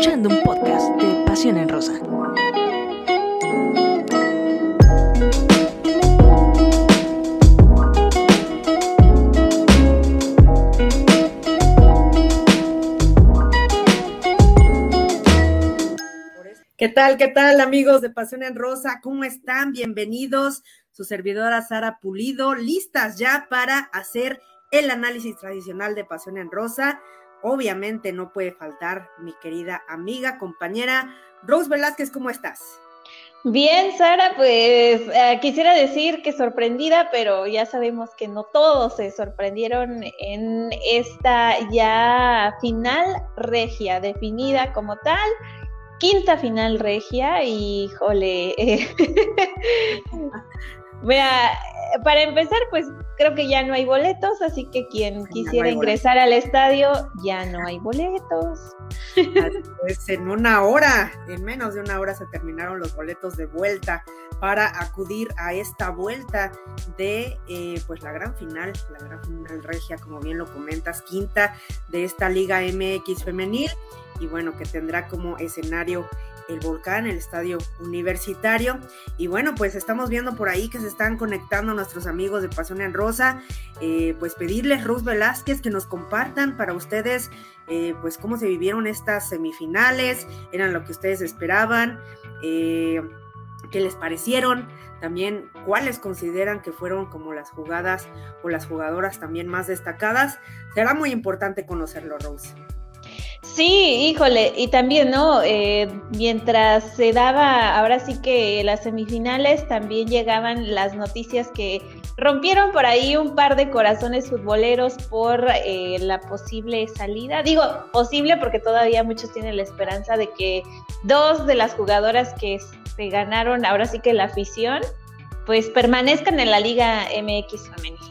escuchando un podcast de Pasión en Rosa. ¿Qué tal, qué tal, amigos de Pasión en Rosa? ¿Cómo están? Bienvenidos. Su servidora Sara Pulido, listas ya para hacer el análisis tradicional de Pasión en Rosa. Obviamente no puede faltar mi querida amiga, compañera Rose Velázquez, ¿cómo estás? Bien, Sara, pues eh, quisiera decir que sorprendida, pero ya sabemos que no todos se sorprendieron en esta ya final regia, definida como tal, quinta final regia, y híjole, Mira, para empezar, pues creo que ya no hay boletos, así que quien quisiera ingresar al estadio, ya no hay boletos. Pues en una hora, en menos de una hora se terminaron los boletos de vuelta para acudir a esta vuelta de eh, pues la gran final, la gran final regia, como bien lo comentas, quinta de esta Liga MX femenil y bueno, que tendrá como escenario el volcán, el estadio universitario. Y bueno, pues estamos viendo por ahí que se están conectando nuestros amigos de Pasión en Rosa. Eh, pues pedirles, Ruz Velázquez, que nos compartan para ustedes, eh, pues cómo se vivieron estas semifinales, eran lo que ustedes esperaban, eh, qué les parecieron, también cuáles consideran que fueron como las jugadas o las jugadoras también más destacadas. Será muy importante conocerlo, Rose. Sí, híjole, y también, ¿no? Eh, mientras se daba, ahora sí que las semifinales, también llegaban las noticias que rompieron por ahí un par de corazones futboleros por eh, la posible salida. Digo, posible porque todavía muchos tienen la esperanza de que dos de las jugadoras que se ganaron, ahora sí que la afición, pues permanezcan en la Liga MX femenina.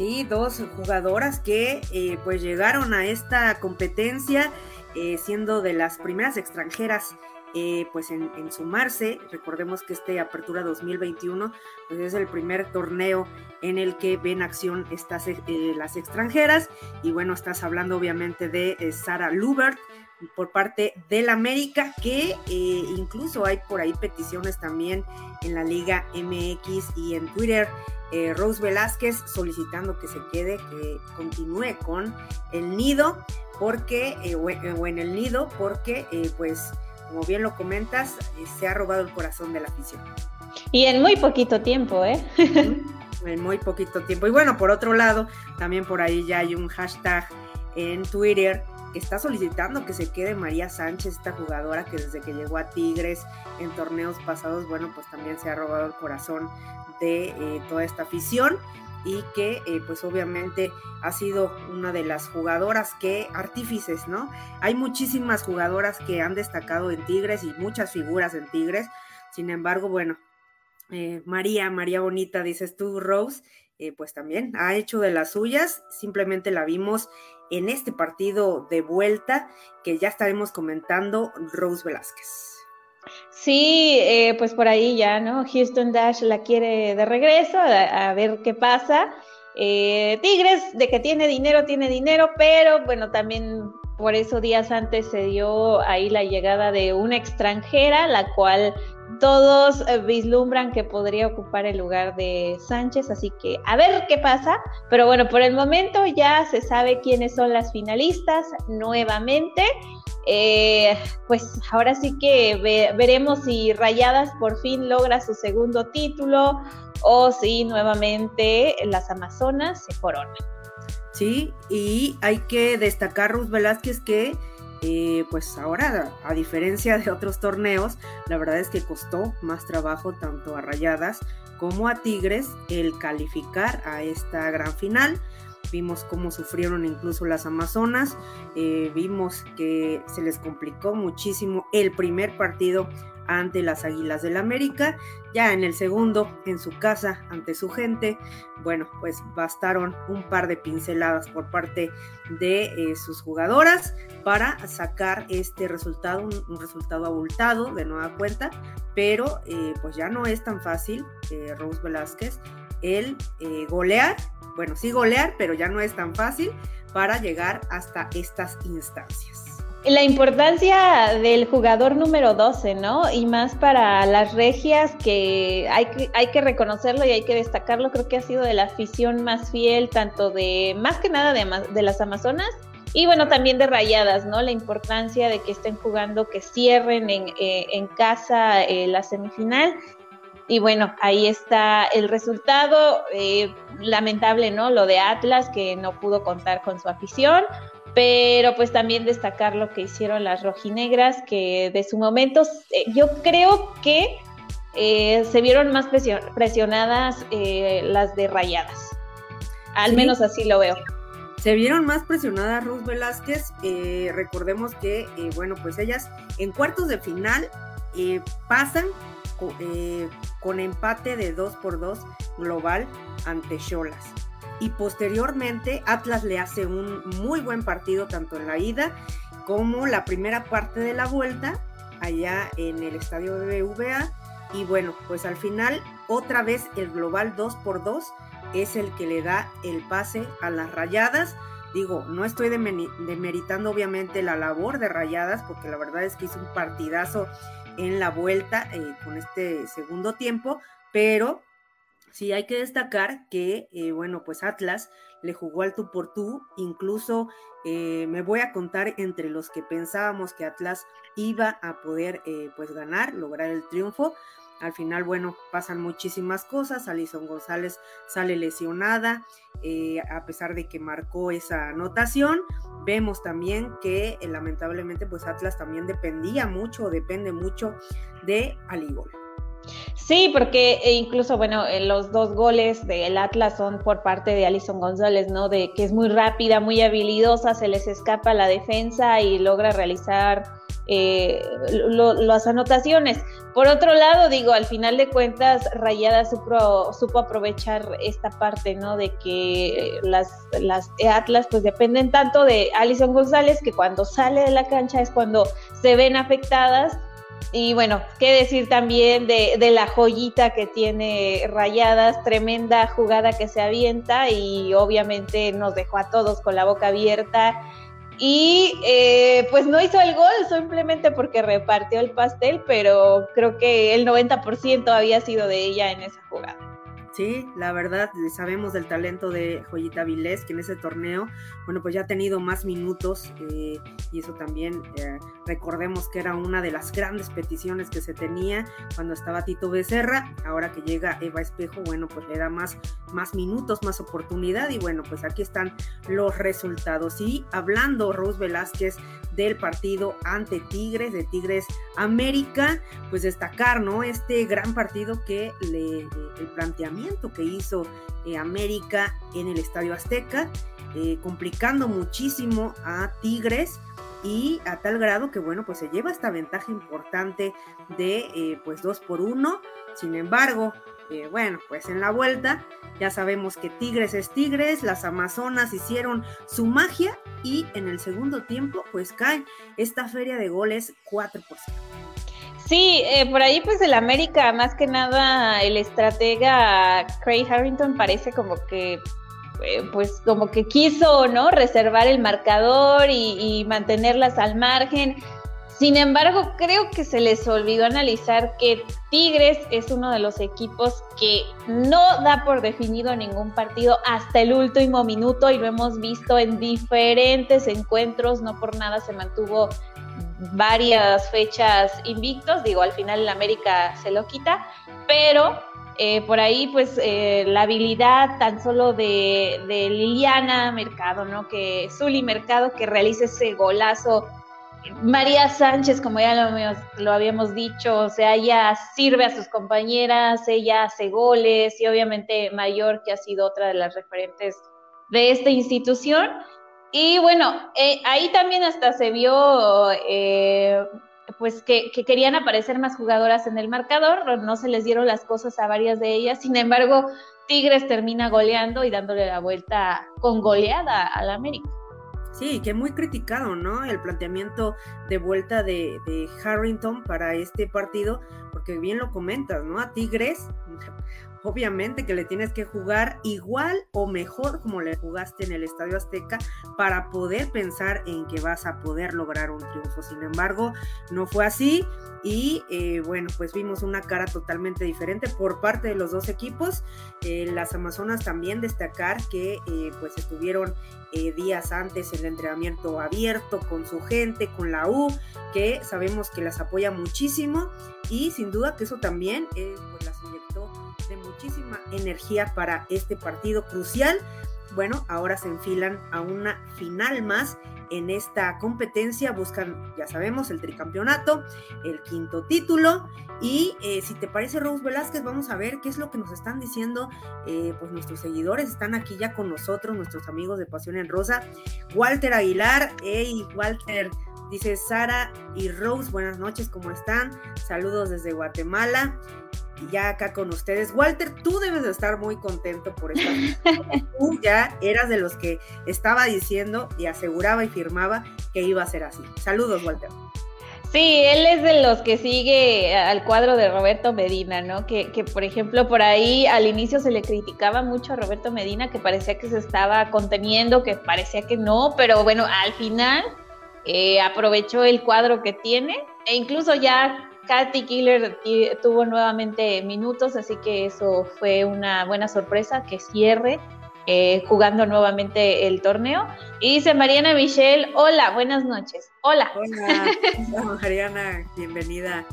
Sí, dos jugadoras que eh, pues llegaron a esta competencia eh, siendo de las primeras extranjeras eh, pues en, sumarse. Recordemos que este Apertura 2021 pues es el primer torneo en el que ven acción estas las extranjeras y bueno, estás hablando obviamente de Sara Lubert por parte del América, que incluso hay por ahí peticiones también en la Liga MX y en Twitter eh, Rose Velázquez solicitando que se quede, que continúe con el nido, porque, eh, eh, o, en el nido, porque, pues, como bien lo comentas, se ha robado el corazón de la afición. Y en muy poquito tiempo, ¿eh? en muy poquito tiempo. Y bueno, por otro lado, también por ahí ya hay un hashtag en Twitter está solicitando que se quede María Sánchez, esta jugadora que desde que llegó a Tigres en torneos pasados, bueno, pues también se ha robado el corazón de eh, toda esta afición y que eh, pues obviamente ha sido una de las jugadoras que artífices, ¿no? Hay muchísimas jugadoras que han destacado en Tigres y muchas figuras en Tigres, sin embargo, bueno, eh, María, María Bonita, dices tú, Rose, pues también ha hecho de las suyas, simplemente la vimos en este partido de vuelta que ya estaremos comentando, Rose Velázquez. Sí, eh, pues por ahí ya, ¿no? Houston Dash la quiere de regreso, a, ver qué pasa. Eh, Tigres, de que tiene dinero, tiene dinero, pero bueno, también por eso días antes se dio ahí la llegada de una extranjera, la cual todos eh, vislumbran que podría ocupar el lugar de Sánchez, así que a ver qué pasa. Pero bueno, por el momento ya se sabe quiénes son las finalistas nuevamente. Eh, pues ahora sí que veremos si Rayadas por fin logra su segundo título o si nuevamente las Amazonas se coronan. Sí, y hay que destacar, Ruth Velázquez, que pues ahora, a diferencia de otros torneos, la verdad es que costó más trabajo tanto a Rayadas como a Tigres el calificar a esta gran final vimos cómo sufrieron incluso las Amazonas, eh, vimos que se les complicó muchísimo el primer partido ante las Águilas del América, ya en el segundo en su casa ante su gente, bueno, pues bastaron un par de pinceladas por parte de eh, sus jugadoras para sacar este resultado, un, resultado abultado de nueva cuenta, pero eh, pues ya no es tan fácil, Rose Velázquez, el golear bueno, sí golear, pero ya no es tan fácil para llegar hasta estas instancias. la importancia del jugador número 12, ¿no? Y más para las regias, que hay, que hay que reconocerlo y hay que destacarlo, creo que ha sido de la afición más fiel, tanto de, más que nada de, las Amazonas, y bueno, también de rayadas, ¿no? La importancia de que estén jugando, que cierren en, eh, casa eh, la semifinal. Y bueno, ahí está el resultado. Eh, lamentable, ¿no? Lo de Atlas, que no pudo contar con su afición pero pues también destacar lo que hicieron las rojinegras, que de su momento eh, yo creo que eh, se vieron más presionadas eh, las de rayadas, al menos así lo veo. Se vieron más presionadas Ruth Velázquez, recordemos que, bueno, pues ellas en cuartos de final pasan con empate de 2 por 2 global ante Cholas y posteriormente Atlas le hace un muy buen partido tanto en la ida como la primera parte de la vuelta allá en el estadio de BVA y bueno, pues al final otra vez el global 2 por 2 es el que le da el pase a las rayadas. Digo, no estoy demeritando obviamente la labor de rayadas porque la verdad es que hizo un partidazo en la vuelta eh, con este segundo tiempo, pero Sí, hay que destacar que, eh, bueno, pues Atlas le jugó al tú por tú, incluso eh, me voy a contar entre los que pensábamos que Atlas iba a poder pues ganar, lograr el triunfo. Al final, bueno, pasan muchísimas cosas. Alison González sale lesionada, a pesar de que marcó esa anotación. Vemos también que lamentablemente, pues Atlas también dependía mucho, depende mucho de Aligol. Sí, porque e incluso, bueno, eh, los dos goles del Atlas son por parte de Alison González, ¿no? De que es muy rápida, muy habilidosa, se les escapa la defensa y logra realizar eh, las anotaciones. Por otro lado, digo, al final de cuentas, Rayada supo, aprovechar esta parte, ¿no? De que las, las Atlas pues dependen tanto de Alison González que cuando sale de la cancha es cuando se ven afectadas y bueno, qué decir también de, la joyita que tiene Rayadas, tremenda jugada que se avienta y obviamente nos dejó a todos con la boca abierta. Y eh, pues no hizo el gol simplemente porque repartió el pastel, pero creo que el 90% había sido de ella en esa jugada. Sí, la verdad, sabemos del talento de Joyita Vilés, que en ese torneo, bueno, pues ya ha tenido más minutos eh, y eso también, eh, recordemos que era una de las grandes peticiones que se tenía cuando estaba Tito Becerra, ahora que llega Eva Espejo, bueno, pues le da más, más minutos, más oportunidad y bueno, pues aquí están los resultados. Y hablando, Rose Velázquez, del partido ante Tigres, de Tigres América, pues destacar, ¿no? Este gran partido que le, el planteamiento que hizo eh, América en el Estadio Azteca, eh, complicando muchísimo a Tigres y a tal grado que bueno pues se lleva esta ventaja importante de eh, pues 2 por 1 sin embargo bueno pues en la vuelta ya sabemos que Tigres es Tigres, las Amazonas hicieron su magia y en el segundo tiempo pues cae esta feria de goles 4 por 0. Sí, eh, por ahí pues el América, más que nada el estratega Craig Harrington parece como que eh, pues como que quiso, ¿no? Reservar el marcador y mantenerlas al margen sin embargo, creo que se les olvidó analizar que Tigres es uno de los equipos que no da por definido ningún partido hasta el último minuto y lo hemos visto en diferentes encuentros, no por nada se mantuvo varias fechas invictos, digo, al final el América se lo quita, pero eh, por ahí pues eh, la habilidad tan solo de, de Liliana Mercado, ¿no? Que Zuli Mercado que realice ese golazo María Sánchez, como ya lo, habíamos dicho, o sea, ella sirve a sus compañeras, ella hace goles y obviamente Mayor, que ha sido otra de las referentes de esta institución. Y bueno, eh, ahí también hasta se vio eh, pues que, que, querían aparecer más jugadoras en el marcador, no se les dieron las cosas a varias de ellas, sin embargo, Tigres termina goleando y dándole la vuelta con goleada al América. Sí, que muy criticado, ¿no? El planteamiento de vuelta de, Harrington para este partido, porque bien lo comentas, ¿no? A Tigres, obviamente que le tienes que jugar igual o mejor como le jugaste en el Estadio Azteca para poder pensar en que vas a poder lograr un triunfo. Sin embargo, no fue así y eh, bueno, pues vimos una cara totalmente diferente por parte de los dos equipos. Eh, las Amazonas también destacar que eh, pues estuvieron días antes el entrenamiento abierto con su gente, con la U, que sabemos que las apoya muchísimo y sin duda que eso también pues las muchísima energía para este partido crucial. Bueno, ahora se enfilan a una final más en esta competencia, buscan, ya sabemos, el tricampeonato, el quinto título. Y eh, si te parece, Rose Velázquez, vamos a ver qué es lo que nos están diciendo, eh, pues nuestros seguidores están aquí ya con nosotros, nuestros amigos de Pasión en Rosa. Walter Aguilar, hey, Walter, dice Sara y Rose, buenas noches, ¿cómo están? Saludos desde Guatemala ya acá con ustedes. Walter, tú debes de estar muy contento por esto. tú ya eras de los que estaba diciendo y aseguraba y firmaba que iba a ser así. Saludos, Walter. Sí, él es de los que sigue al cuadro de Roberto Medina, ¿no? Que, que, por ejemplo, por ahí al inicio se le criticaba mucho a Roberto Medina, que parecía que se estaba conteniendo, que parecía que no, pero bueno, al final eh, aprovechó el cuadro que tiene e incluso ya Katy Killer tuvo nuevamente minutos, así que eso fue una buena sorpresa que cierre eh, jugando nuevamente el torneo. Y dice Mariana Michelle, hola, buenas noches. Hola. Hola, Mariana, bienvenida.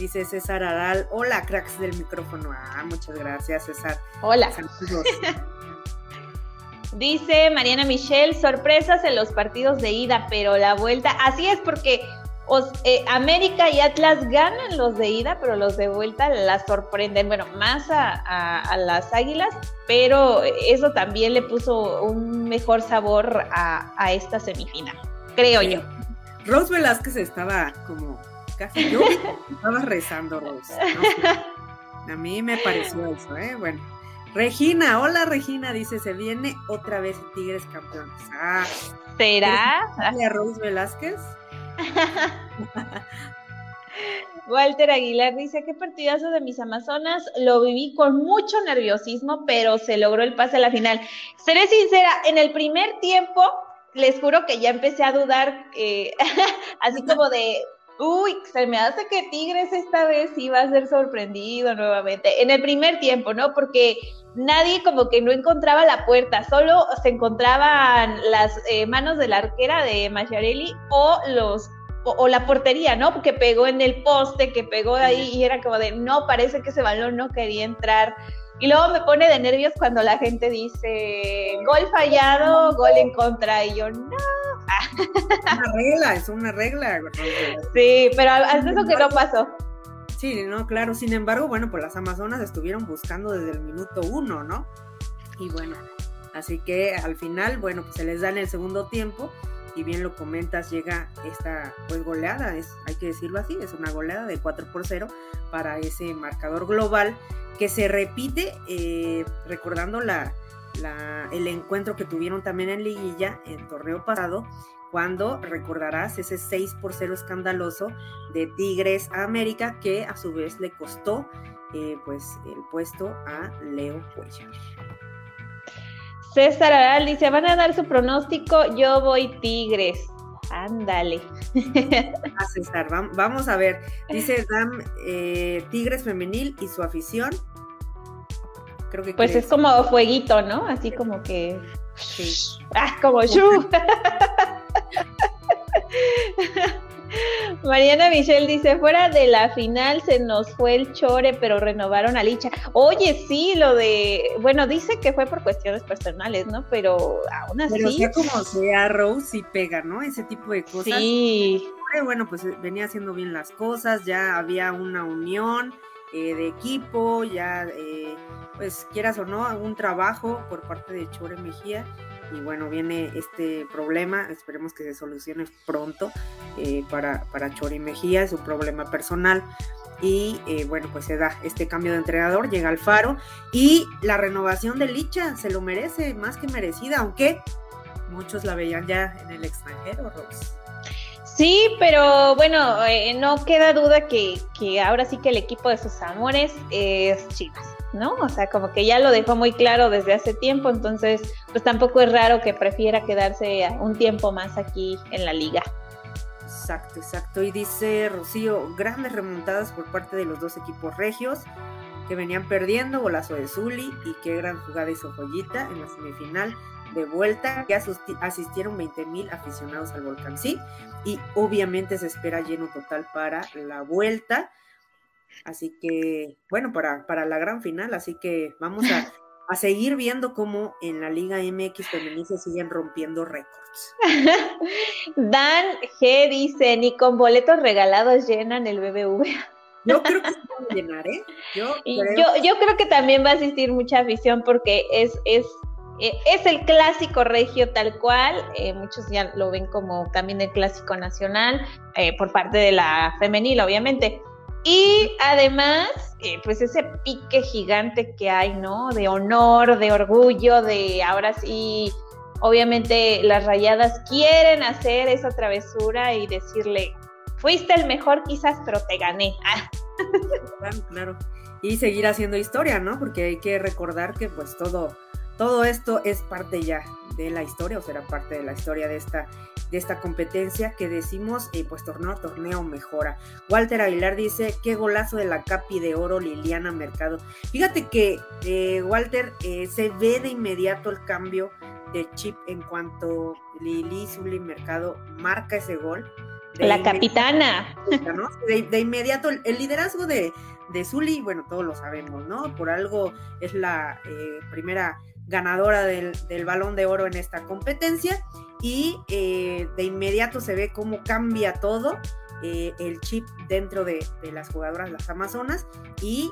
Dice César Aral, hola cracks del micrófono. Ah, muchas gracias, César. Hola. Dice Mariana Michelle, sorpresas en los partidos de ida, pero la vuelta, así es porque eh, América y Atlas ganan los de ida, pero los de vuelta las sorprenden, bueno, más a, las Águilas, pero eso también le puso un mejor sabor a, esta semifinal, creo yo. Rose Velázquez estaba como casi yo estaba rezando, Rose. A mí me pareció eso, ¿eh? Bueno. Regina, hola Regina, dice, se viene otra vez Tigres campeones. Ah, ¿Será? ¿A Rose Velázquez? Walter Aguilar dice, qué partidazo de mis Amazonas, lo viví con mucho nerviosismo, pero se logró el pase a la final. Seré sincera, en el primer tiempo, les juro que ya empecé a dudar, eh, así como de, uy, se me hace que Tigres esta vez iba a ser sorprendido nuevamente. En el primer tiempo, ¿no? Porque nadie como que no encontraba la puerta, solo se encontraban las eh, manos de la arquera de Macharelli o los o, la portería, ¿no? Que pegó en el poste, que pegó ahí y era como de, no, parece que ese balón no quería entrar. Y luego me pone de nervios cuando la gente dice, gol fallado, gol en contra, y yo, no. Una regla, es una regla. Sí, pero hasta eso que no pasó. Sí, no, claro. Sin embargo, bueno, pues las Amazonas estuvieron buscando desde el minuto uno, ¿no? Y bueno, así que al final, bueno, pues se les da en el segundo tiempo y bien lo comentas, llega esta pues goleada, es, hay que decirlo así, es una goleada de 4 por 0 para ese marcador global que se repite eh, recordando la, la, el encuentro que tuvieron también en liguilla, en torneo pasado, cuando recordarás ese 6 por 0 escandaloso de Tigres a América que a su vez le costó eh, pues el puesto a Leo Cuellar. César Aral dice, van a dar su pronóstico, yo voy Tigres. Ándale. Ah, César, vamos a ver. Dice Dam eh, Tigres femenil y su afición. Creo que pues es como fueguito, ¿no? Así como que... Ah, como. Mariana Michelle dice, fuera de la final se nos fue el chore, pero renovaron a Licha. Oye, sí, lo de, bueno, dice que fue por cuestiones personales, ¿no? Pero aún así. Pero sea como sea, Rose y pega, ¿no? Ese tipo de cosas. Sí. Bueno, pues eh, venía haciendo bien las cosas, ya había una unión eh, de equipo, ya, eh, pues quieras o no, un trabajo por parte de Chore Mejía y bueno, viene este problema, esperemos que se solucione pronto eh, para, para Chori Mejía, es un problema personal. Y eh, bueno, pues se da este cambio de entrenador, llega Alfaro y la renovación de Licha se lo merece, más que merecida, aunque muchos la veían ya en el extranjero. Sí, pero bueno, eh, no queda duda que, que, ahora sí que el equipo de sus amores es Chivas. ¿No? O sea, como que ya lo dejó muy claro desde hace tiempo, entonces pues tampoco es raro que prefiera quedarse un tiempo más aquí en la liga. Exacto, exacto. Y dice Rocío, grandes remontadas por parte de los dos equipos regios que venían perdiendo, golazo de Zuli y qué gran jugada hizo Joyita en la semifinal de vuelta, que asistieron 20 mil aficionados al Volcán, sí, y obviamente se espera lleno total para la vuelta. Así que, bueno, para, para la gran final, así que vamos a, a seguir viendo cómo en la Liga MX femenil se siguen rompiendo récords. Dan G dice, ni con boletos regalados llenan el BBV. Yo creo que se va a llenar, ¿eh? Yo creo... Yo, creo que también va a asistir mucha afición porque es, es, eh, es el clásico regio tal cual. Eh, muchos ya lo ven como también el clásico nacional eh, por parte de la femenil, obviamente. Y además, pues ese pique gigante que hay, ¿no? De honor, de orgullo, de ahora sí, obviamente las rayadas quieren hacer esa travesura y decirle, fuiste el mejor quizás, pero te gané. Claro, claro. Y seguir haciendo historia, ¿no? Porque hay que recordar que pues todo, todo esto es parte ya de la historia, o será parte de la historia de esta, de esta competencia que decimos, eh, pues torneo a torneo mejora. Walter Aguilar dice, qué golazo de la Capi de Oro Liliana Mercado. Fíjate que, eh, Walter, eh, se ve de inmediato el cambio de chip en cuanto Lili Zuli Mercado marca ese gol la capitana. De, inmediato, el, liderazgo de, de Zully, bueno, todos lo sabemos, ¿no? Por algo es la eh, primera ganadora del, balón de oro en esta competencia y eh, de inmediato se ve cómo cambia todo. Eh, el chip dentro de, las jugadoras las amazonas y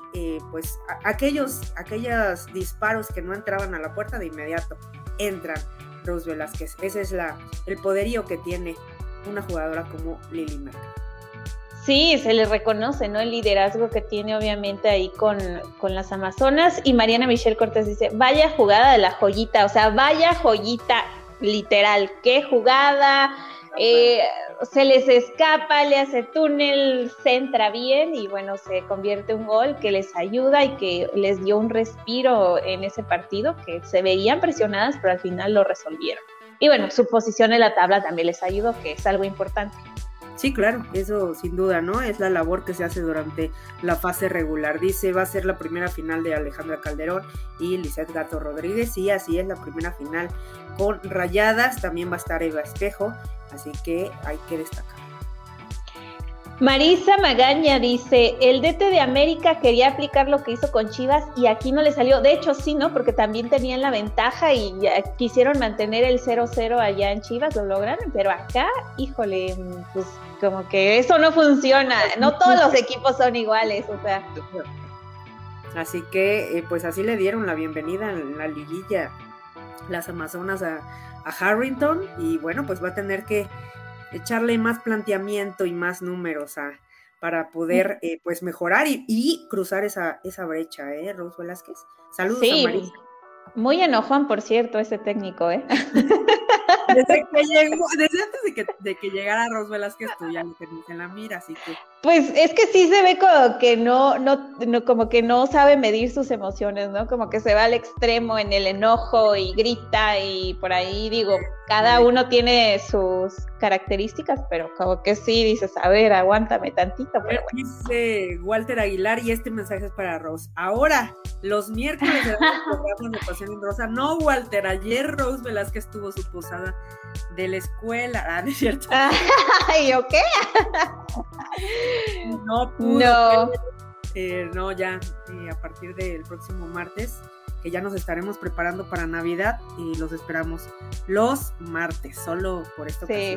pues aquellos, aquellos disparos que no entraban a la puerta de inmediato entran Rose Velázquez. Ese es la, el poderío que tiene una jugadora como Lili Mercado. Sí, se le reconoce, ¿no? El liderazgo que tiene obviamente ahí con, con, las Amazonas. Y Mariana Michelle Cortés dice, vaya jugada de la joyita, o sea, vaya joyita, literal, qué jugada, eh, se les escapa, le hace túnel, se entra bien y bueno, se convierte un gol que les ayuda y que les dio un respiro en ese partido, que se veían presionadas, pero al final lo resolvieron. Y bueno, su posición en la tabla también les ayudó, que es algo importante. Sí, claro, eso sin duda, ¿no? Es la labor que se hace durante la fase regular. Dice, va a ser la primera final de Alejandra Calderón y Lizeth Gato Rodríguez. Y así es la primera final con rayadas. También va a estar Eva Espejo, así que hay que destacar. Marisa Magaña dice, el DT de América quería aplicar lo que hizo con Chivas y aquí no le salió. De hecho, sí, ¿no? Porque también tenían la ventaja y quisieron mantener el 0-0 allá en Chivas, lo lograron, pero acá, híjole, pues como que eso no funciona. No todos los equipos son iguales, o sea. Así que, eh, pues así le dieron la bienvenida en la liguilla las Amazonas a, a Harrington y bueno, pues va a tener que echarle más planteamiento y más números a, para poder eh, pues mejorar y, cruzar esa, esa brecha, ¿eh, Rose Velázquez? Saludos a Marisa. Muy enojón, por cierto, ese técnico, ¿eh? Desde que llegó, desde antes de que, de que llegara Ros Velázquez, tú ya lo en la mira, así que. Pues es que sí se ve como que no, no, no, como que no sabe medir sus emociones, ¿no? Como que se va al extremo en el enojo y grita y por ahí digo, cada uno tiene sus características, pero como que sí dices, a ver, aguántame tantito. Pero Dice Walter Aguilar y este mensaje es para Rose. Ahora, los miércoles de programa de Pasión en Rosa, no Walter, ayer Rose Velázquez tuvo su posada de la escuela, ¿ah, ¿no es cierto? Ay, ¿o qué? no No. Eh, no, ya eh, a partir del próximo martes, que ya nos estaremos preparando para Navidad y los esperamos los martes, solo por esta sí.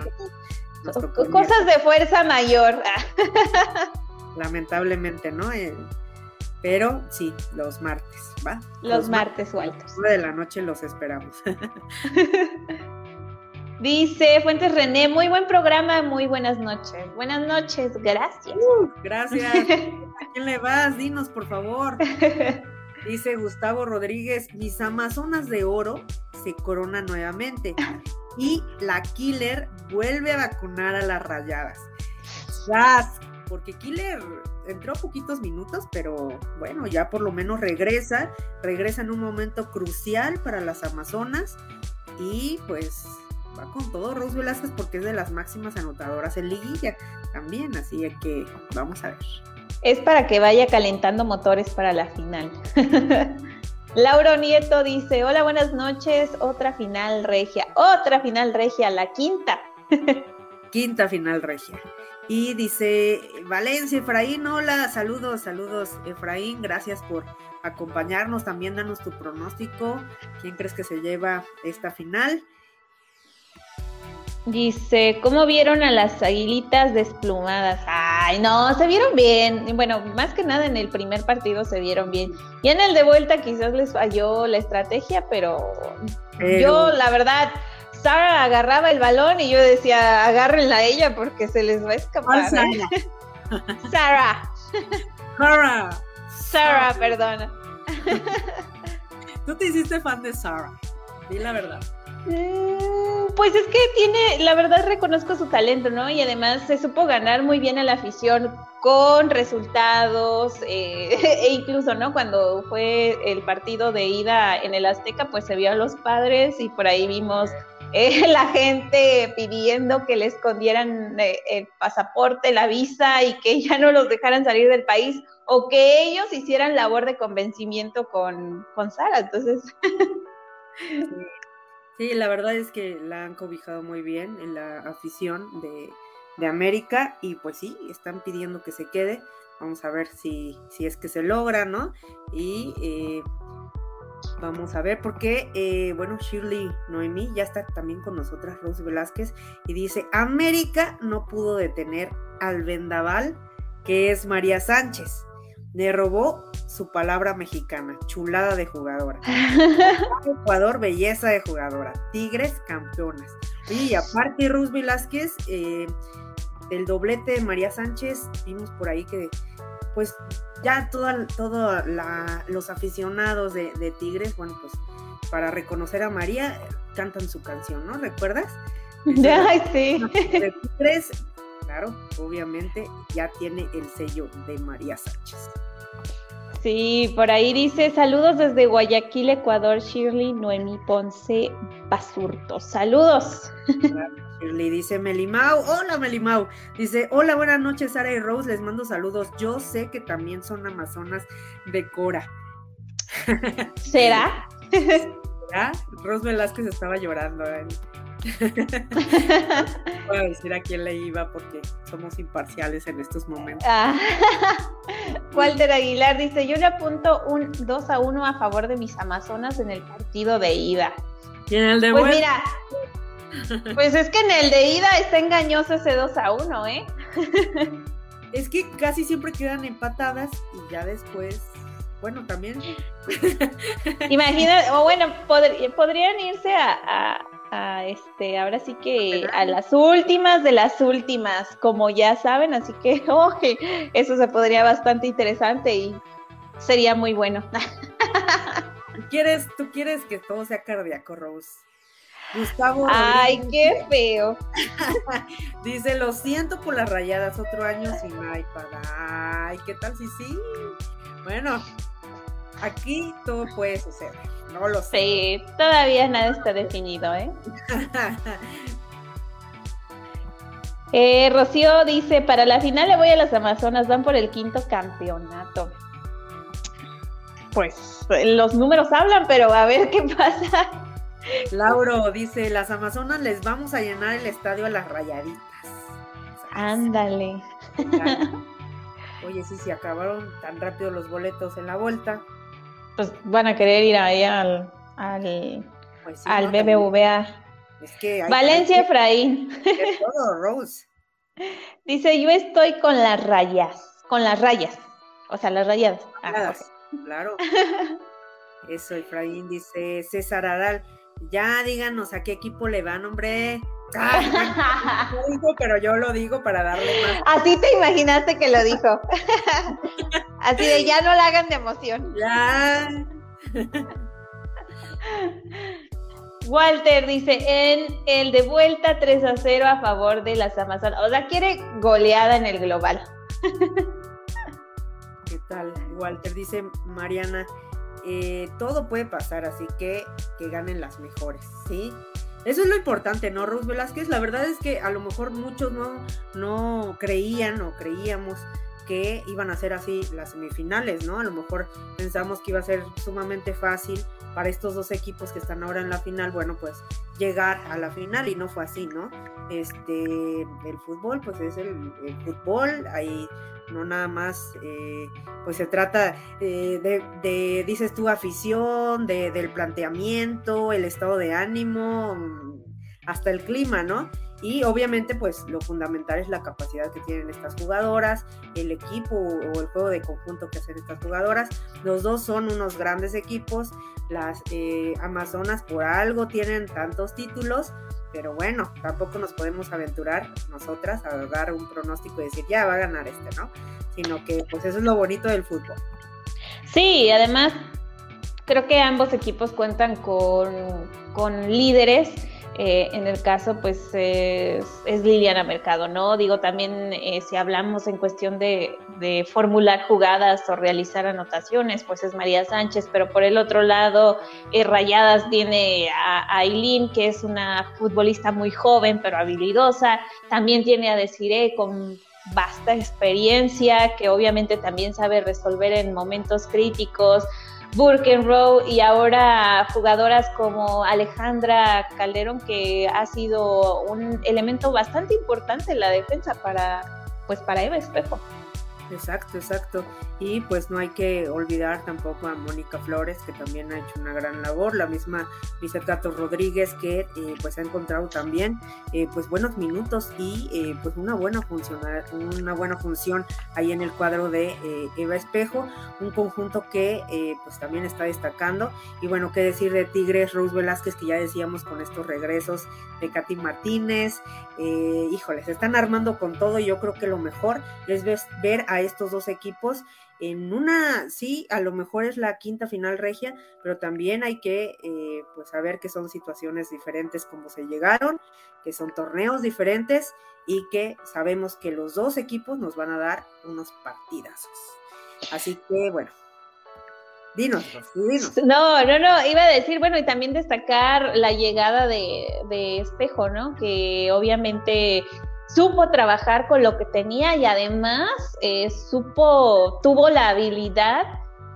Cosas de fuerza mayor. Lamentablemente, ¿no? Eh, pero sí, los martes, ¿va? Los, martes, Walter. de la noche los esperamos. Dice Fuentes René, muy buen programa, muy buenas noches. Buenas noches, gracias. Uh, gracias. ¿A quién le vas? Dinos, por favor. Dice Gustavo Rodríguez, mis Amazonas de Oro se coronan nuevamente y la Killer vuelve a vacunar a las rayadas. porque Killer entró poquitos minutos, pero bueno, ya por lo menos regresa, regresa en un momento crucial para las Amazonas y pues va con todo Rose Velázquez porque es de las máximas anotadoras en liguilla también, así que vamos a ver. Es para que vaya calentando motores para la final. Lauro Nieto dice, hola, buenas noches, otra final regia, otra final regia, la quinta. quinta final regia. Y dice Valencia, Efraín, hola, saludos, saludos, Efraín, gracias por acompañarnos. También danos tu pronóstico. ¿Quién crees que se lleva esta final? Dice, ¿cómo vieron a las aguilitas desplumadas? Ay, no, se vieron bien. Bueno, más que nada en el primer partido se vieron bien. Y en el de vuelta quizás les falló la estrategia, pero, yo, la verdad, Sara agarraba el balón y yo decía, agárrenla a ella porque se les va a escapar. Sara. Sara. Sara, perdona. Tú te hiciste fan de Sara. Di la verdad. Mm, pues es que tiene, la verdad reconozco su talento, ¿no? Y además se supo ganar muy bien a la afición con resultados, eh, e incluso, ¿no? Cuando fue el partido de ida en el Azteca, pues se vio a los padres y por ahí vimos eh, la gente pidiendo que le escondieran eh, el pasaporte, la visa y que ya no los dejaran salir del país o que ellos hicieran labor de convencimiento con, con Sara. Entonces... Sí, la verdad es que la han cobijado muy bien en la afición de, América y pues sí, están pidiendo que se quede. Vamos a ver si, si es que se logra, ¿no? Y eh, vamos a ver, porque, eh, bueno, Shirley Noemí ya está también con nosotras, Rose Velázquez, y dice, América no pudo detener al vendaval, que es María Sánchez. Le robó su palabra mexicana, chulada de jugadora. Ecuador, belleza de jugadora. Tigres, campeonas. Y aparte, Rus Velázquez, eh, el doblete de María Sánchez, vimos por ahí que, pues, ya todos todo los aficionados de, Tigres, bueno, pues, para reconocer a María, cantan su canción, ¿no? ¿Recuerdas? Ay, sí. De Tigres, claro, obviamente ya tiene el sello de María Sánchez. Sí, por ahí dice saludos desde Guayaquil, Ecuador, Shirley Noemi Ponce Basurto. Saludos. Shirley dice Melimau, hola Melimau. Dice, hola, buenas noches, Sara y Rose, les mando saludos. Yo sé que también son amazonas de Cora. ¿Será? ¿Será? Rose Velázquez estaba llorando. ¿eh? Voy a decir a quién le iba porque somos imparciales en estos momentos. Ah. Walter Aguilar dice: Yo le apunto un 2 a 1 a favor de mis Amazonas en el partido de ida. ¿Y en el de Pues mira, pues es que en el de ida está engañoso ese 2 a 1, ¿eh? Es que casi siempre quedan empatadas y ya después bueno, también. Imagina, o bueno, podrían irse a, este, ahora sí que a las últimas de las últimas, como ya saben, así que eso se podría bastante interesante y sería muy bueno. ¿Tú quieres, tú quieres que todo sea cardíaco, Rose. Gustavo. Ay, qué feo. Dice, lo siento por las rayadas, otro año sin iPad. Ay, ¿qué tal si sí? Bueno, aquí todo puede suceder. No lo sé. Sí, todavía nada está definido, ¿eh? eh Rocío dice, para la final le voy a las Amazonas, van por el quinto campeonato. Pues los números hablan, pero a ver qué pasa. Lauro dice, las Amazonas les vamos a llenar el estadio a las rayaditas. Ándale. Oye, sí, si acabaron tan rápido los boletos en la vuelta pues van a querer ir ahí al, al, pues al BBVA. Es que Valencia Efraín. todo, Rose. Dice, yo estoy con las rayas, con las rayas, o sea, las rayadas. Ah, claro. Eso, Efraín dice, César Aral, ya díganos a qué equipo le van, hombre. pero yo lo digo para darle más. Así te imaginaste que lo dijo. Así de ya no la hagan de emoción. Ya. Walter dice, en el de vuelta 3 a 0 a favor de las Amazonas. O sea, quiere goleada en el global. tal, Walter, dice Mariana, eh, todo puede pasar, así que que ganen las mejores, ¿sí? Eso es lo importante, ¿no, Rose Velázquez? La verdad es que a lo mejor muchos no, no creían o creíamos que iban a ser así las semifinales, ¿no? A lo mejor pensamos que iba a ser sumamente fácil para estos dos equipos que están ahora en la final, bueno, pues llegar a la final y no fue así, ¿no? Este, el fútbol, pues es el, fútbol, ahí no nada más, eh, pues se trata eh, de, dices tú, afición, de, del planteamiento, el estado de ánimo, mm, hasta el clima, ¿no? Y obviamente, pues lo fundamental es la capacidad que tienen estas jugadoras, el equipo o el juego de conjunto que hacen estas jugadoras. Los dos son unos grandes equipos. Las eh, Amazonas por algo tienen tantos títulos, pero bueno, tampoco nos podemos aventurar nosotras a dar un pronóstico y decir, ya va a ganar este, ¿no? Sino que pues eso es lo bonito del fútbol. Sí, además creo que ambos equipos cuentan con, con líderes eh, en el caso, pues es, Liliana Mercado, ¿no? Digo, también eh, si hablamos en cuestión de, formular jugadas o realizar anotaciones, pues es María Sánchez, pero por el otro lado, eh, Rayadas tiene a Aileen, que es una futbolista muy joven, pero habilidosa. También tiene a Desiree con vasta experiencia, que obviamente también sabe resolver en momentos críticos Burkenrow y ahora jugadoras como Alejandra Calderón, que ha sido un elemento bastante importante en la defensa para, pues para Eva Espejo. Exacto, exacto. Y pues no hay que olvidar tampoco a Mónica Flores, que también ha hecho una gran labor, la misma Lizeth Gato Rodríguez, que eh, pues ha encontrado también eh, pues buenos minutos y eh, pues una buena, funcionar, una buena función ahí en el cuadro de Eva Espejo, un conjunto que pues también está destacando. Y bueno, qué decir de Tigres, Rose Velázquez, que ya decíamos con estos regresos de Katy Martínez, híjole, se están armando con todo yo creo que lo mejor es ver a estos dos equipos en una, sí, a lo mejor es la quinta final regia, pero también hay que eh, pues saber que son situaciones diferentes como se llegaron, que son torneos diferentes y que sabemos que los dos equipos nos van a dar unos partidazos. Así que bueno, Dinos, dinos. No, no, no, iba a decir, bueno, y también destacar la llegada de, de Espejo, ¿no? Que obviamente supo trabajar con lo que tenía y además eh, supo, tuvo la habilidad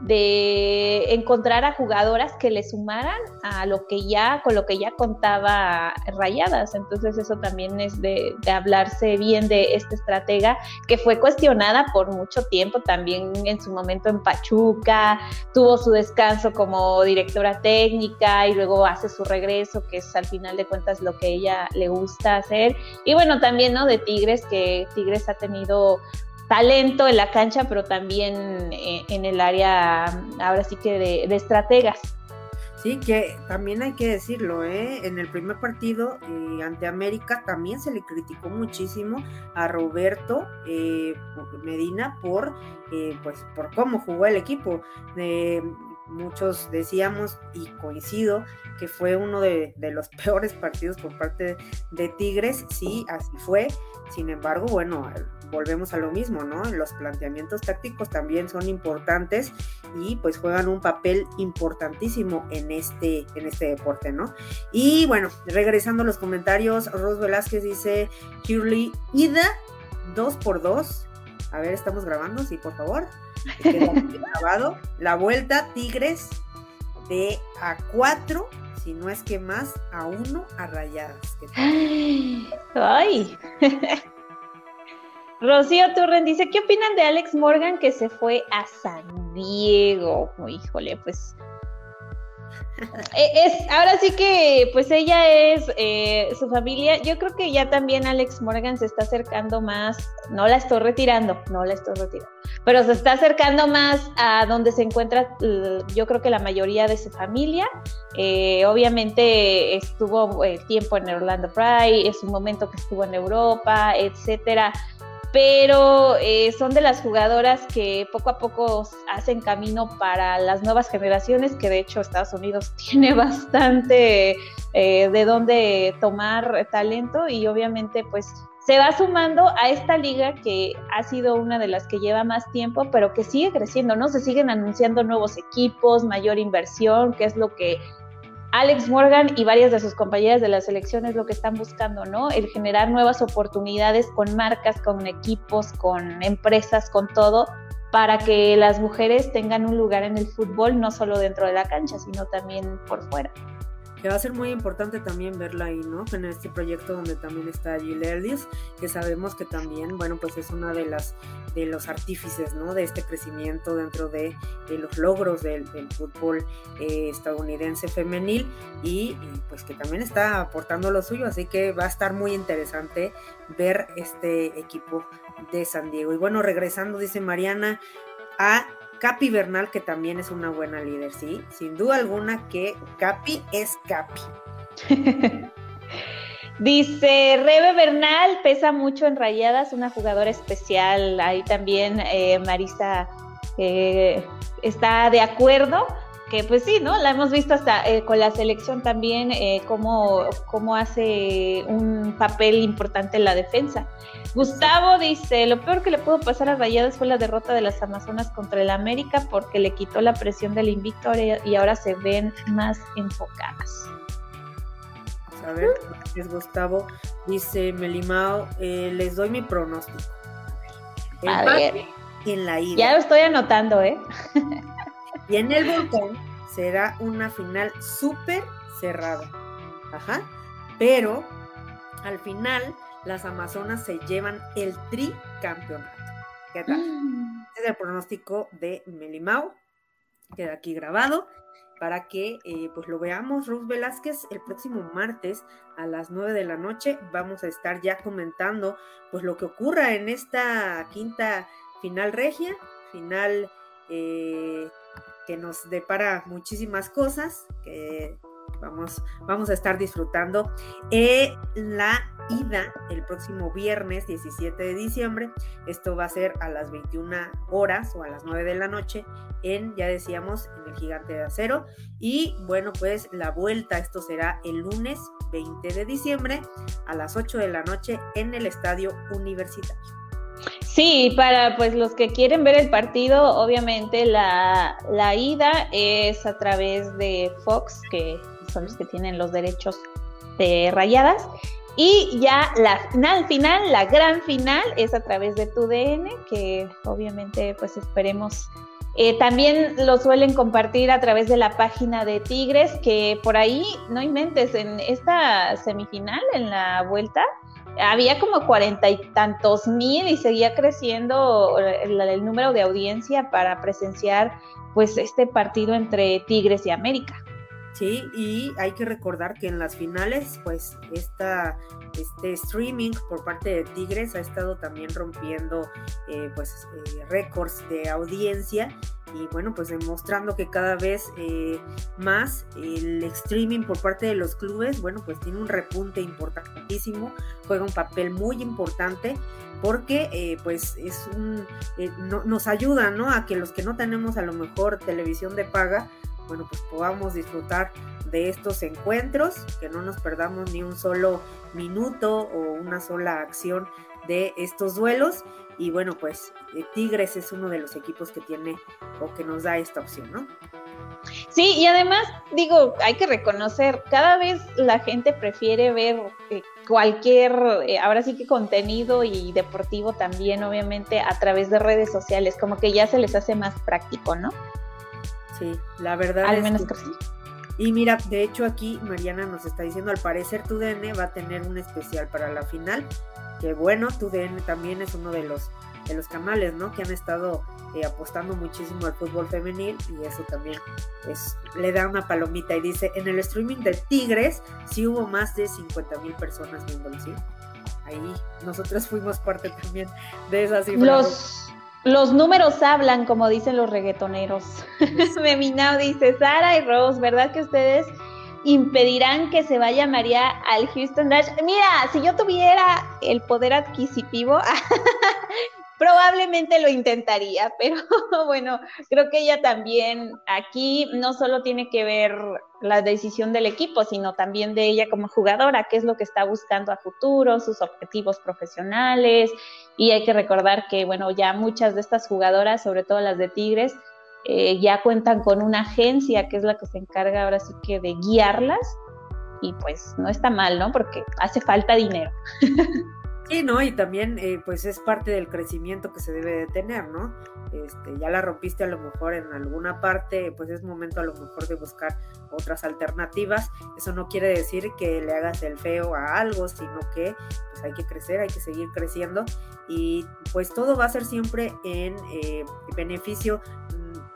de encontrar a jugadoras que le sumaran a lo que ya, con lo que ya contaba Rayadas. Entonces eso también es de, hablarse bien de esta estratega que fue cuestionada por mucho tiempo también en su momento en Pachuca, tuvo su descanso como directora técnica y luego hace su regreso, que es al final de cuentas lo que ella le gusta hacer. Y bueno, también, ¿no? De Tigres, que Tigres ha tenido talento en la cancha, pero también eh, en el área, ahora sí que de, estrategas. Sí, que también hay que decirlo, ¿eh? en el primer partido eh, ante América también se le criticó muchísimo a Roberto eh, Medina por, pues, por cómo jugó el equipo. Muchos decíamos, y coincido, que fue uno de, los peores partidos por parte de Tigres, sí, así fue. Sin embargo, bueno, volvemos a lo mismo, ¿no? Los planteamientos tácticos también son importantes y pues juegan un papel importantísimo en este, en este deporte, ¿no? Y bueno, regresando a los comentarios, Ros Velázquez dice, Shirley, ida dos por dos. A ver, estamos grabando, sí, por favor. La vuelta, Tigres, de a cuatro si no es que más, a uno a rayadas. ¡Ay! Rocío Turren dice, ¿qué opinan de Alex Morgan que se fue a San Diego? híjole, pues es, ahora sí que, pues ella es eh, su familia. Yo creo que ya también Alex Morgan se está acercando más. No la estoy retirando, no la estoy retirando, pero se está acercando más a donde se encuentra. Yo creo que la mayoría de su familia. Eh, obviamente estuvo tiempo en Orlando Pride, es un momento que estuvo en Europa, etcétera pero eh, son de las jugadoras que poco a poco hacen camino para las nuevas generaciones, que de hecho Estados Unidos tiene bastante eh, de dónde tomar talento y obviamente pues se va sumando a esta liga que ha sido una de las que lleva más tiempo, pero que sigue creciendo, ¿no? Se siguen anunciando nuevos equipos, mayor inversión, que es lo que Alex Morgan y varias de sus compañeras de la selección es lo que están buscando, ¿no? El generar nuevas oportunidades con marcas, con equipos, con empresas, con todo, para que las mujeres tengan un lugar en el fútbol, no solo dentro de la cancha, sino también por fuera que va a ser muy importante también verla ahí, ¿no? En este proyecto donde también está Jill Ellis, que sabemos que también, bueno, pues es una de las de los artífices, ¿no? De este crecimiento dentro de, los logros del, fútbol eh, estadounidense femenil y, pues que también está aportando lo suyo, así que va a estar muy interesante ver este equipo de San Diego. Y bueno, regresando, dice Mariana, a Capi Bernal, que también es una buena líder, ¿sí? Sin duda alguna que Capi es Capi. Dice Rebe Bernal, pesa mucho en rayadas, una jugadora especial. Ahí también eh, Marisa eh, está de acuerdo que pues sí, ¿no? La hemos visto hasta eh, con la selección también, eh, cómo, cómo, hace un papel importante en la defensa. Gustavo dice, lo peor que le pudo pasar a Rayadas fue la derrota de las Amazonas contra el América porque le quitó la presión del invicto y ahora se ven más enfocadas. A ver, es Gustavo. Dice Melimao, eh, les doy mi pronóstico. a ver. En la ida. Ya lo estoy anotando, ¿eh? Y en el volcán será una final súper cerrada. Ajá. Pero al final las Amazonas se llevan el tricampeonato. ¿Qué tal? Mm. Este es el pronóstico de Melimao. Queda aquí grabado para que eh, pues lo veamos. Ruth Velázquez el próximo martes a las 9 de la noche vamos a estar ya comentando pues lo que ocurra en esta quinta final regia, final eh, que nos depara muchísimas cosas que vamos, vamos a estar disfrutando. Eh, la ida el próximo viernes 17 de diciembre, esto va a ser a las 21 horas o a las 9 de la noche en, ya decíamos, en el Gigante de Acero. Y bueno, pues la vuelta, esto será el lunes 20 de diciembre a las 8 de la noche en el Estadio Universitario. Sí, para pues los que quieren ver el partido, obviamente la, la ida es a través de Fox, que son los que tienen los derechos de rayadas. Y ya la final final, la gran final, es a través de tu DN, que obviamente pues esperemos. Eh, también lo suelen compartir a través de la página de Tigres, que por ahí, no inventes, en esta semifinal, en la vuelta, había como cuarenta y tantos mil y seguía creciendo el, número de audiencia para presenciar pues este partido entre Tigres y América. Sí, y hay que recordar que en las finales, pues esta, este streaming por parte de Tigres ha estado también rompiendo eh, pues eh, récords de audiencia y bueno, pues demostrando que cada vez eh, más el streaming por parte de los clubes, bueno, pues tiene un repunte importantísimo, juega un papel muy importante porque eh, pues es un, eh, nos ayuda, ¿no? A que los que no tenemos a lo mejor televisión de paga, bueno, pues podamos disfrutar de estos encuentros, que no nos perdamos ni un solo minuto o una sola acción de estos duelos y bueno, pues eh, Tigres es uno de los equipos que tiene o que nos da esta opción, ¿no? Sí, y además, digo, hay que reconocer, cada vez la gente prefiere ver eh, cualquier, eh, ahora sí que contenido y deportivo también, obviamente, a través de redes sociales, como que ya se les hace más práctico, ¿no? Sí, la verdad. Al menos que, sí. Y mira, de hecho aquí Mariana nos está diciendo, al parecer tu DN va a tener un especial para la final que bueno, TUDN también es uno de los, de los canales, ¿no? Que han estado eh, apostando muchísimo al fútbol femenil y eso también es, le da una palomita y dice, en el streaming de Tigres sí hubo más de 50 mil personas viéndolo, ¿sí? Ahí nosotros fuimos parte también de esas cifras. Los, los números hablan, como dicen los reggaetoneros. Meminao dice, Sara y Rose, ¿verdad que ustedes impedirán que se vaya María al Houston Dash. Mira, si yo tuviera el poder adquisitivo, probablemente lo intentaría, pero bueno, creo que ella también aquí no solo tiene que ver la decisión del equipo, sino también de ella como jugadora, qué es lo que está buscando a futuro, sus objetivos profesionales. Y hay que recordar que, bueno, ya muchas de estas jugadoras, sobre todo las de Tigres, eh, ya cuentan con una agencia que es la que se encarga ahora sí que de guiarlas. Y pues no está mal, ¿no? Porque hace falta dinero. Sí, ¿no? Y también, eh, pues es parte del crecimiento que se debe de tener, ¿no? Este, ya la rompiste a lo mejor en alguna parte, pues es momento a lo mejor de buscar otras alternativas. Eso no quiere decir que le hagas el feo a algo, sino que pues hay que crecer, hay que seguir creciendo y pues todo va a ser siempre en eh, beneficio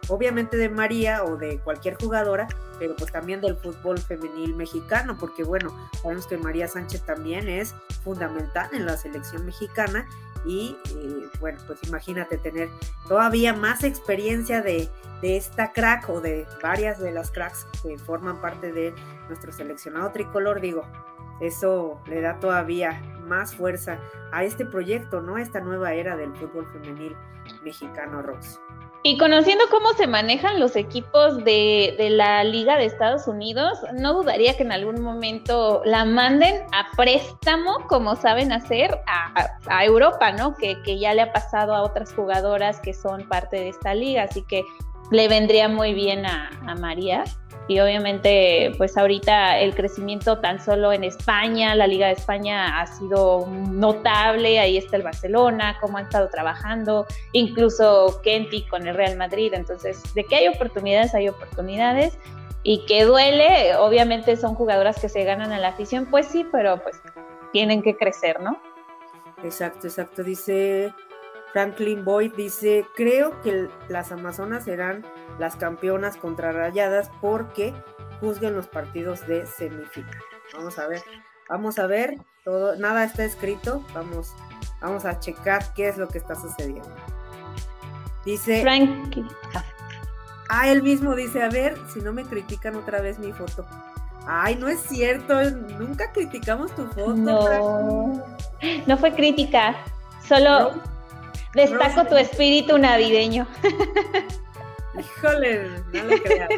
obviamente de María o de cualquier jugadora, pero pues también del fútbol femenil mexicano, porque bueno, sabemos que María Sánchez también es fundamental en la selección mexicana y eh, bueno, pues imagínate tener todavía más experiencia de, esta crack o de varias de las cracks que forman parte de nuestro seleccionado tricolor, digo, eso le da todavía más fuerza a este proyecto, ¿no? A esta nueva era del fútbol femenil mexicano, Rox. Y conociendo cómo se manejan los equipos de, de, la Liga de Estados Unidos, no dudaría que en algún momento la manden a préstamo, como saben hacer, a, a, Europa, ¿no? Que, que, ya le ha pasado a otras jugadoras que son parte de esta liga, así que le vendría muy bien a, a María y obviamente pues ahorita el crecimiento tan solo en España, la Liga de España ha sido notable, ahí está el Barcelona, cómo han estado trabajando, incluso Kenty con el Real Madrid, entonces de que hay oportunidades, hay oportunidades y que duele, obviamente son jugadoras que se ganan a la afición, pues sí, pero pues tienen que crecer, ¿no? Exacto, exacto, dice Franklin Boyd dice, creo que las Amazonas serán las campeonas contra Rayadas porque juzguen los partidos de semifinal. Vamos a ver, vamos a ver, todo, nada está escrito, vamos, vamos a checar qué es lo que está sucediendo. Dice... Franklin. Ah, él mismo dice, a ver si no me critican otra vez mi foto. Ay, no es cierto, nunca criticamos tu foto. No, no fue crítica, solo... Destaco tu espíritu navideño. Híjole, no lo creas.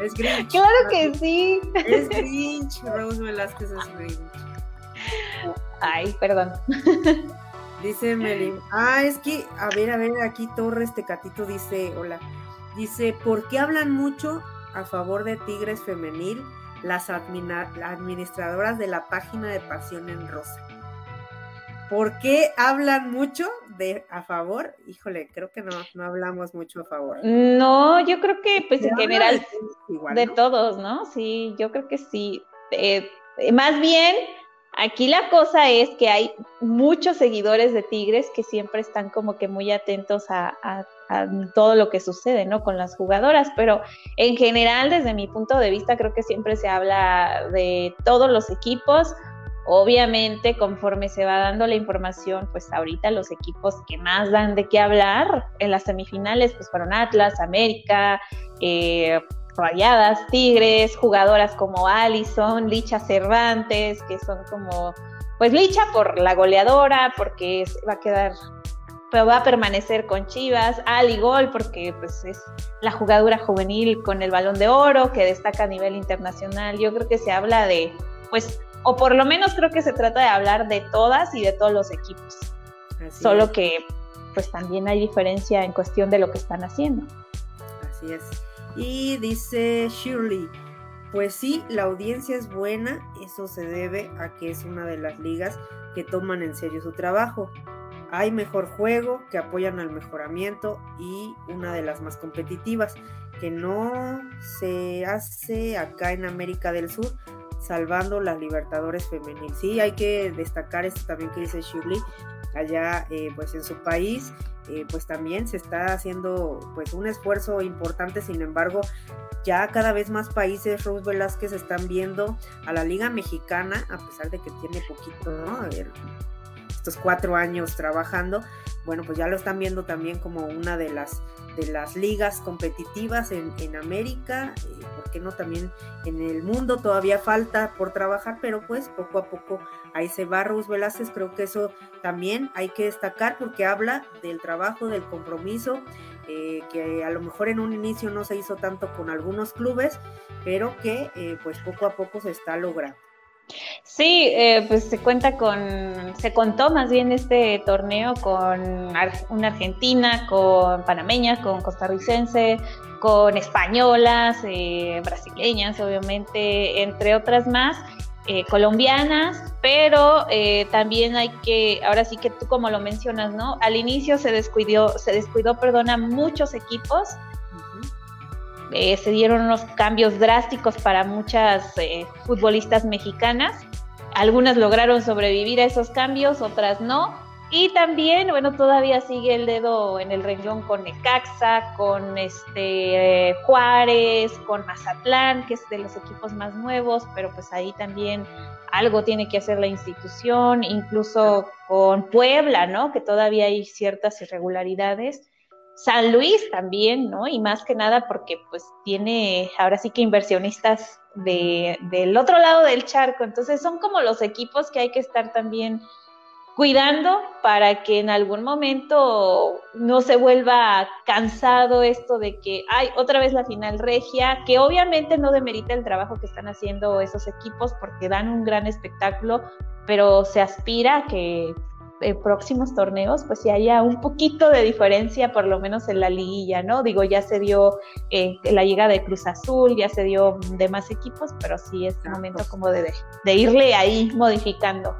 Es Grinch. Claro que sí. Es Grinch, Rose Velázquez es Grinch. Ay, perdón. Dice Melin. Ah, es que, a ver, a ver, aquí Torres Tecatito dice, hola. Dice, ¿por qué hablan mucho a favor de Tigres Femenil las administradoras de la página de Pasión en Rosa? ¿Por qué hablan mucho de a favor? Híjole, creo que no, no hablamos mucho a favor. No, yo creo que pues en general de, igual, de ¿no? todos, ¿no? Sí, yo creo que sí. Eh, más bien, aquí la cosa es que hay muchos seguidores de Tigres que siempre están como que muy atentos a, a, a todo lo que sucede, ¿no? Con las jugadoras, pero en general, desde mi punto de vista, creo que siempre se habla de todos los equipos Obviamente, conforme se va dando la información, pues ahorita los equipos que más dan de qué hablar en las semifinales, pues fueron Atlas, América, eh, Rayadas, Tigres, jugadoras como Allison, Licha Cervantes, que son como, pues Licha por la goleadora, porque va a quedar, pero va a permanecer con Chivas, Ali Gol, porque pues es la jugadora juvenil con el balón de oro, que destaca a nivel internacional. Yo creo que se habla de, pues, o por lo menos creo que se trata de hablar de todas y de todos los equipos. Así Solo es. que pues también hay diferencia en cuestión de lo que están haciendo. Así es. Y dice Shirley, pues sí, la audiencia es buena, eso se debe a que es una de las ligas que toman en serio su trabajo. Hay mejor juego, que apoyan al mejoramiento y una de las más competitivas, que no se hace acá en América del Sur, salvando las Libertadores femenil. Sí, hay que destacar esto también que dice Shirley, allá eh, pues en su país, eh, pues también se está haciendo pues un esfuerzo importante, sin embargo, ya cada vez más países, Rose Velázquez, están viendo a la Liga Mexicana, a pesar de que tiene poquito, ¿no? estos cuatro años trabajando, bueno, pues ya lo están viendo también como una de las de las ligas competitivas en, América, eh, ¿por qué no también en el mundo? Todavía falta por trabajar, pero pues poco a poco ahí se va Rus Velázquez, creo que eso también hay que destacar porque habla del trabajo, del compromiso, eh, que a lo mejor en un inicio no se hizo tanto con algunos clubes, pero que eh, pues poco a poco se está logrando. Sí, eh, pues se cuenta con, se contó más bien este torneo con una argentina, con panameñas, con costarricense, con españolas, eh, brasileñas, obviamente, entre otras más. Eh, colombianas, pero también hay que, ahora sí que tú como lo mencionas, ¿no? Al inicio se descuidó, se descuidó, perdona, muchos equipos, eh, se dieron unos cambios drásticos para muchas eh, futbolistas mexicanas. Algunas lograron sobrevivir a esos cambios, otras no. Y también, bueno, todavía sigue el dedo en el renglón con Necaxa, con este Juárez, con Mazatlán, que es de los equipos más nuevos, pero pues ahí también algo tiene que hacer la institución, incluso con Puebla, ¿no? Que todavía hay ciertas irregularidades. San Luis también, ¿no? Y más que nada porque pues tiene ahora sí que inversionistas de, del otro lado del charco. Entonces son como los equipos que hay que estar también cuidando para que en algún momento no se vuelva cansado esto de que hay otra vez la final regia, que obviamente no demerita el trabajo que están haciendo esos equipos porque dan un gran espectáculo, pero se aspira a que eh, próximos torneos, pues si haya un poquito de diferencia, por lo menos en la liguilla, ¿no? Digo, ya se dio eh, la llegada de Cruz Azul, ya se dio de más equipos, pero sí es momento como de, de irle ahí modificando.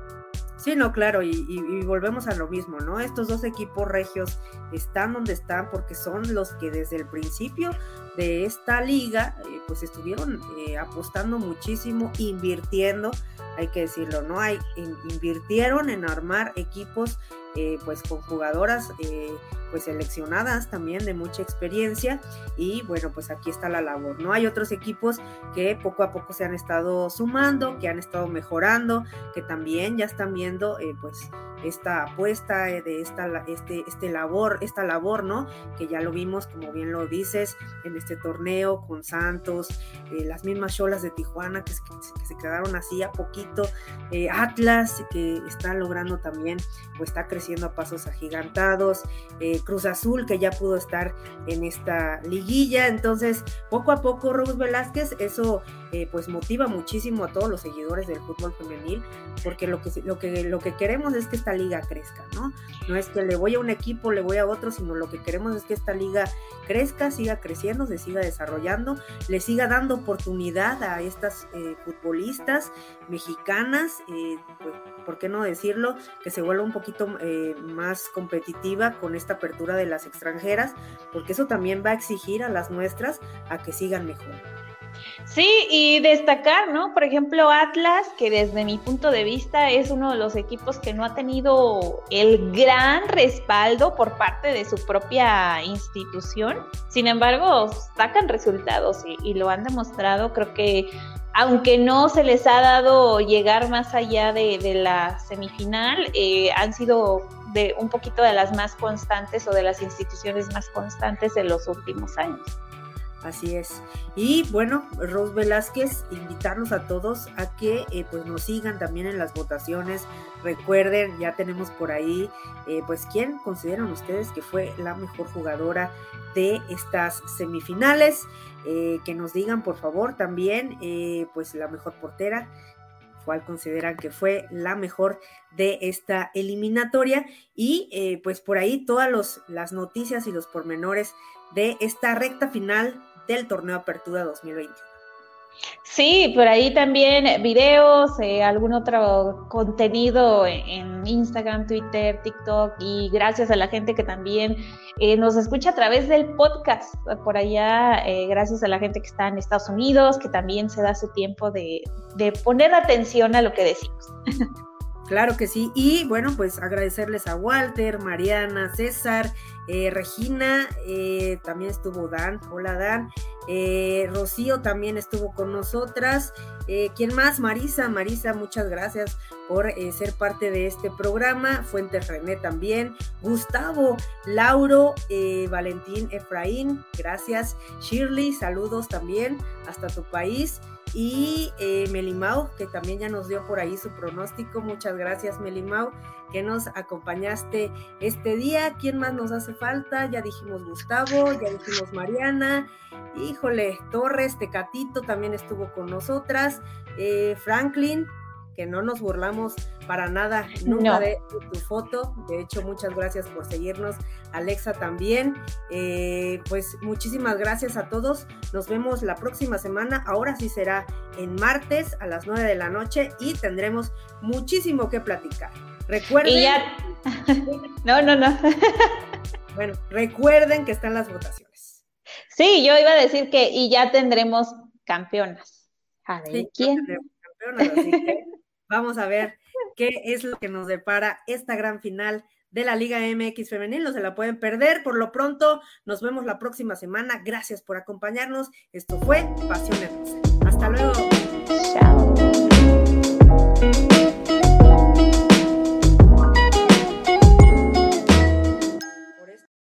Sí, no, claro, y, volvemos a lo mismo, ¿no? Estos dos equipos regios están donde están porque son los que desde el principio de esta liga, eh, pues estuvieron eh, apostando muchísimo, invirtiendo, hay que decirlo, ¿no? Hay, invirtieron en armar equipos eh, pues con jugadoras eh, pues seleccionadas también de mucha experiencia y bueno pues aquí está la labor no hay otros equipos que poco a poco se han estado sumando que han estado mejorando que también ya están viendo eh, pues esta apuesta de esta este este labor esta labor no que ya lo vimos como bien lo dices en este torneo con Santos las mismas cholas de Tijuana que, se quedaron así a poquito Atlas que está logrando también pues está creciendo a pasos agigantados, eh, Cruz Azul que ya pudo estar en esta liguilla, entonces poco a poco Rose Velázquez, eso eh, pues motiva muchísimo a todos los seguidores del fútbol femenil, porque lo que, lo, que, lo que queremos es que esta liga crezca, ¿no? No es que le voy a un equipo, le voy a otro, sino lo que queremos es que esta liga crezca, siga creciendo, se siga desarrollando, le siga dando oportunidad a estas eh, futbolistas mexicanas, pues, ¿por qué no decirlo? Que se vuelva un poquito eh, más competitiva con esta apertura de las extranjeras, porque eso también va a exigir a las nuestras a que sigan mejor. Sí, y destacar, ¿no? Por ejemplo, Atlas, que desde mi punto de vista es uno de los equipos que no ha tenido el gran respaldo por parte de su propia institución. Sin embargo, sacan resultados y, lo han demostrado. Creo que aunque no se les ha dado llegar más allá de, la semifinal, eh, han sido de un poquito de las más constantes o de las instituciones más constantes en los últimos años. Así es. Y bueno, Rose Velázquez, invitarlos a todos a que eh, pues nos sigan también en las votaciones. Recuerden, ya tenemos por ahí, eh, pues quién consideran ustedes que fue la mejor jugadora de estas semifinales. Eh, que nos digan por favor también, pues la mejor portera, cuál consideran que fue la mejor de esta eliminatoria y pues por ahí todas las noticias y los pormenores de esta recta final del torneo Apertura 2021. Sí, por ahí también videos, eh, algún otro contenido en Instagram, Twitter, TikTok y gracias a la gente que también eh, nos escucha a través del podcast. Por allá, eh, gracias a la gente que está en Estados Unidos, que también se da su tiempo de, de poner atención a lo que decimos. Claro que sí. Y bueno, pues agradecerles a Walter, Mariana, César, eh, Regina, eh, también estuvo Dan. Hola Dan. Eh, Rocío también estuvo con nosotras. ¿Quién más? Marisa. Marisa, muchas gracias por ser parte de este programa. Fuentes René también. Gustavo, Lauro, Valentín Efraín, gracias. Shirley, saludos también hasta tu país. Y Melimau, que también ya nos dio por ahí su pronóstico. Muchas gracias, Melimau que nos acompañaste este día. ¿Quién más nos hace falta? Ya dijimos Gustavo, ya dijimos Mariana. Híjole, Torres, Tecatito también estuvo con nosotras. Eh, Franklin, que no nos burlamos para nada nunca de, tu foto. De hecho, muchas gracias por seguirnos. Alexa también. Eh, pues muchísimas gracias a todos. Nos vemos la próxima semana. Ahora sí será en martes a las 9 de la noche y tendremos muchísimo que platicar. Recuerden. no, no, no. bueno, recuerden que están las votaciones. Sí, yo iba a decir que y ya tendremos campeonas. A ver quién. Vamos a ver qué es lo que nos depara esta gran final de la Liga MX Femenil. No se la pueden perder. Por lo pronto, nos vemos la próxima semana. Gracias por acompañarnos. Esto fue Pasión Hermosa. Hasta luego. Chao.